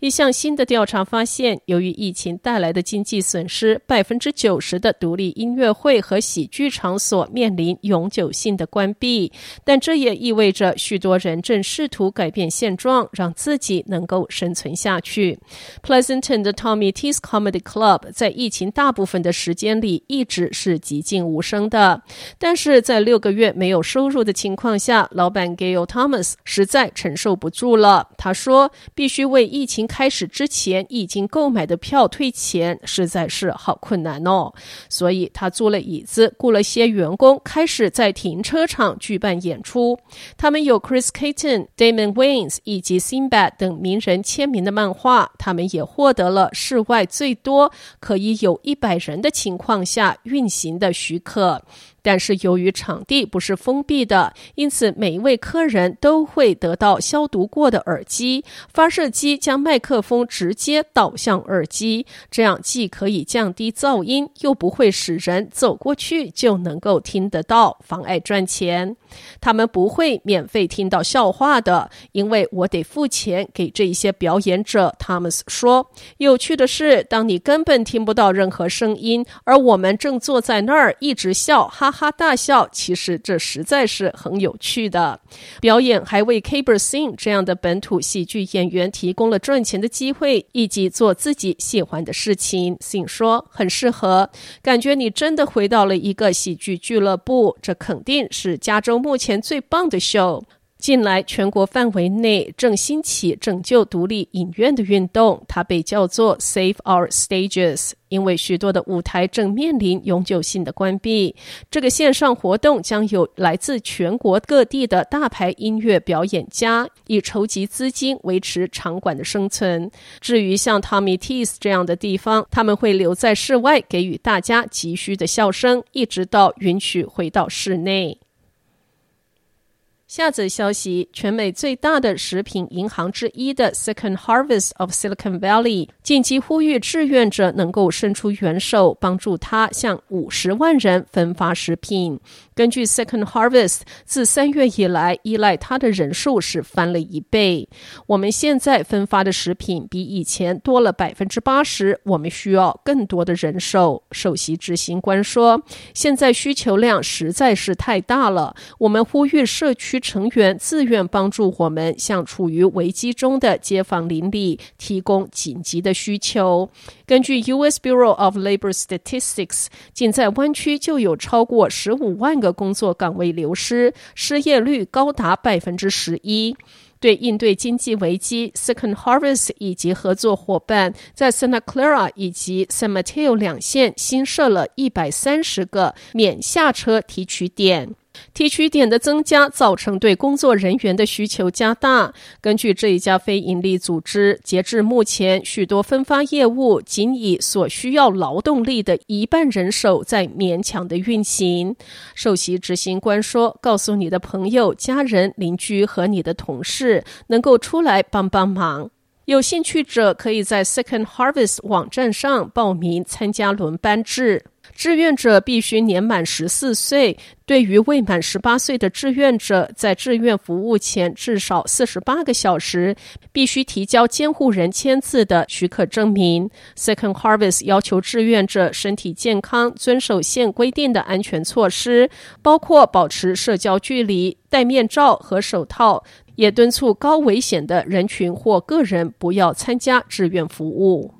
一项新的调查发现，由于疫情带来的经济损失，百分之九十的独立音乐会和喜剧场所面临永久性的关闭。但这也意味着许多人正试图改变现状，让自己能够生存下去。Pleasanton 的 Tommy T's Comedy Club 在疫情大部分的时间里一直是寂静无声的，但是在六个月没有收入的情况下，老板 Gail Thomas 实在承受不住了。他说：“必须为疫情开始之前已经购买的票退钱，实在是好困难哦。所以他租了椅子，雇了些员工，开始在停车场举办演出。他们有 Chris k a t o n、Damon Wayans 以及 Sinbad 等名人签名的漫画。他们也获得了室外最多可以有一百人的情况下运行的许可。但是由于场地不是封闭的，因此每一位客人都会得到消毒过的耳机。发射机将麦克风直接导向耳机，这样既可以降低噪音，又不会使人走过去就能够听得到，妨碍赚钱。他们不会免费听到笑话的，因为我得付钱给这些表演者。汤姆斯说：“有趣的是，当你根本听不到任何声音，而我们正坐在那儿一直笑，哈哈大笑。其实这实在是很有趣的。表演还为 Caber Singh 这样的本土喜剧演员提供了赚钱的机会，以及做自己喜欢的事情。Sing 说很适合，感觉你真的回到了一个喜剧俱乐部。这肯定是加州。”目前最棒的 show。近来，全国范围内正兴起拯救独立影院的运动，它被叫做 Save Our Stages，因为许多的舞台正面临永久性的关闭。这个线上活动将有来自全国各地的大牌音乐表演家，以筹集资金维持场馆的生存。至于像 Tommy Tees 这样的地方，他们会留在室外，给予大家急需的笑声，一直到允许回到室内。下则消息：全美最大的食品银行之一的 Second Harvest of Silicon Valley 紧急呼吁志愿者能够伸出援手，帮助他向五十万人分发食品。根据 Second Harvest，自三月以来，依赖他的人数是翻了一倍。我们现在分发的食品比以前多了百分之八十，我们需要更多的人手。首席执行官说：“现在需求量实在是太大了，我们呼吁社区。”成员自愿帮助我们向处于危机中的街坊邻里提供紧急的需求。根据 U.S. Bureau of Labor Statistics，仅在湾区就有超过十五万个工作岗位流失，失业率高达百分之十一。对应对经济危机，Second Harvest 以及合作伙伴在 Santa Clara 以及 San Mateo 两县新设了一百三十个免下车提取点。提取点的增加造成对工作人员的需求加大。根据这一家非营利组织，截至目前，许多分发业务仅以所需要劳动力的一半人手在勉强的运行。首席执行官说：“告诉你的朋友、家人、邻居和你的同事，能够出来帮帮忙。有兴趣者可以在 Second Harvest 网站上报名参加轮班制。”志愿者必须年满十四岁。对于未满十八岁的志愿者，在志愿服务前至少四十八个小时，必须提交监护人签字的许可证明。Second Harvest 要求志愿者身体健康，遵守现规定的安全措施，包括保持社交距离、戴面罩和手套，也敦促高危险的人群或个人不要参加志愿服务。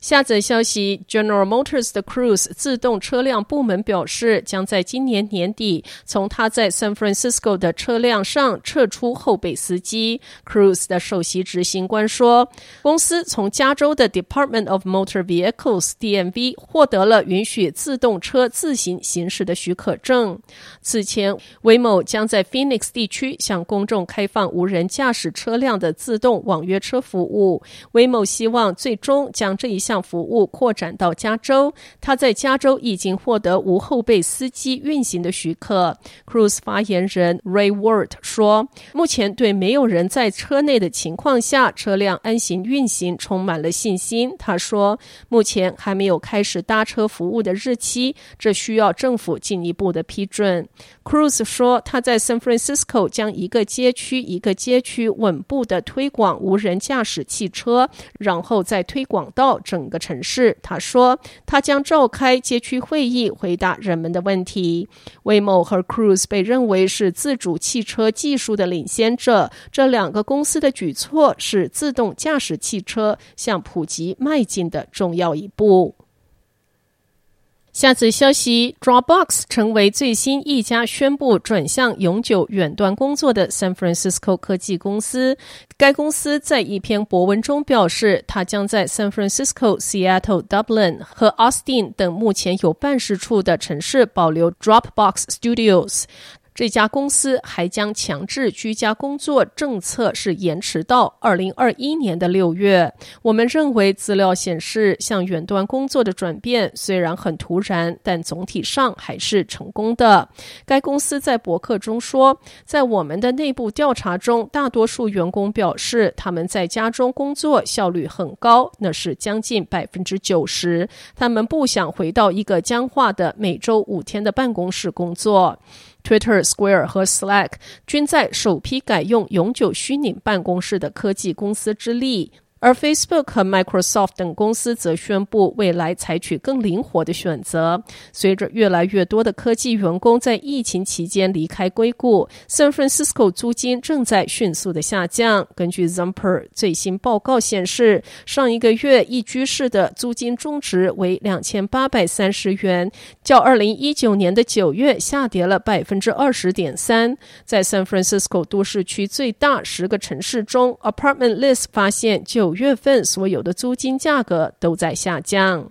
下则消息，General Motors 的 Cruise 自动车辆部门表示，将在今年年底从他在 San Francisco 的车辆上撤出后备司机。Cruise 的首席执行官说，公司从加州的 Department of Motor Vehicles (DMV) 获得了允许自动车自行行驶的许可证。此前，Waymo 将在 Phoenix 地区向公众开放无人驾驶车辆的自动网约车服务。Waymo 希望最终将这一项向服务扩展到加州，他在加州已经获得无后备司机运行的许可。Cruise 发言人 Ray Ward 说：“目前对没有人在车内的情况下，车辆安行运行充满了信心。”他说：“目前还没有开始搭车服务的日期，这需要政府进一步的批准。” Cruise 说：“他在 San Francisco 将一个街区一个街区稳步的推广无人驾驶汽车，然后再推广到整。”整个城市，他说，他将召开街区会议，回答人们的问题。威某和 Cruise 被认为是自主汽车技术的领先者，这两个公司的举措是自动驾驶汽车向普及迈进的重要一步。下次消息，Dropbox 成为最新一家宣布转向永久远端工作的 San Francisco 科技公司。该公司在一篇博文中表示，它将在 San Francisco、Seattle、Dublin 和 Austin 等目前有办事处的城市保留 Dropbox Studios。这家公司还将强制居家工作政策是延迟到二零二一年的六月。我们认为资料显示，向远端工作的转变虽然很突然，但总体上还是成功的。该公司在博客中说，在我们的内部调查中，大多数员工表示他们在家中工作效率很高，那是将近百分之九十。他们不想回到一个僵化的每周五天的办公室工作。Twitter、Square 和 Slack 均在首批改用永久虚拟办公室的科技公司之列。而 Facebook 和 Microsoft 等公司则宣布未来采取更灵活的选择。随着越来越多的科技员工在疫情期间离开硅谷，San Francisco 租金正在迅速的下降。根据 Zumper 最新报告显示，上一个月一居室的租金中值为两千八百三十元，较二零一九年的九月下跌了百分之二十点三。在 San Francisco 都市区最大十个城市中，Apartment List 发现就五月份所有的租金价格都在下降。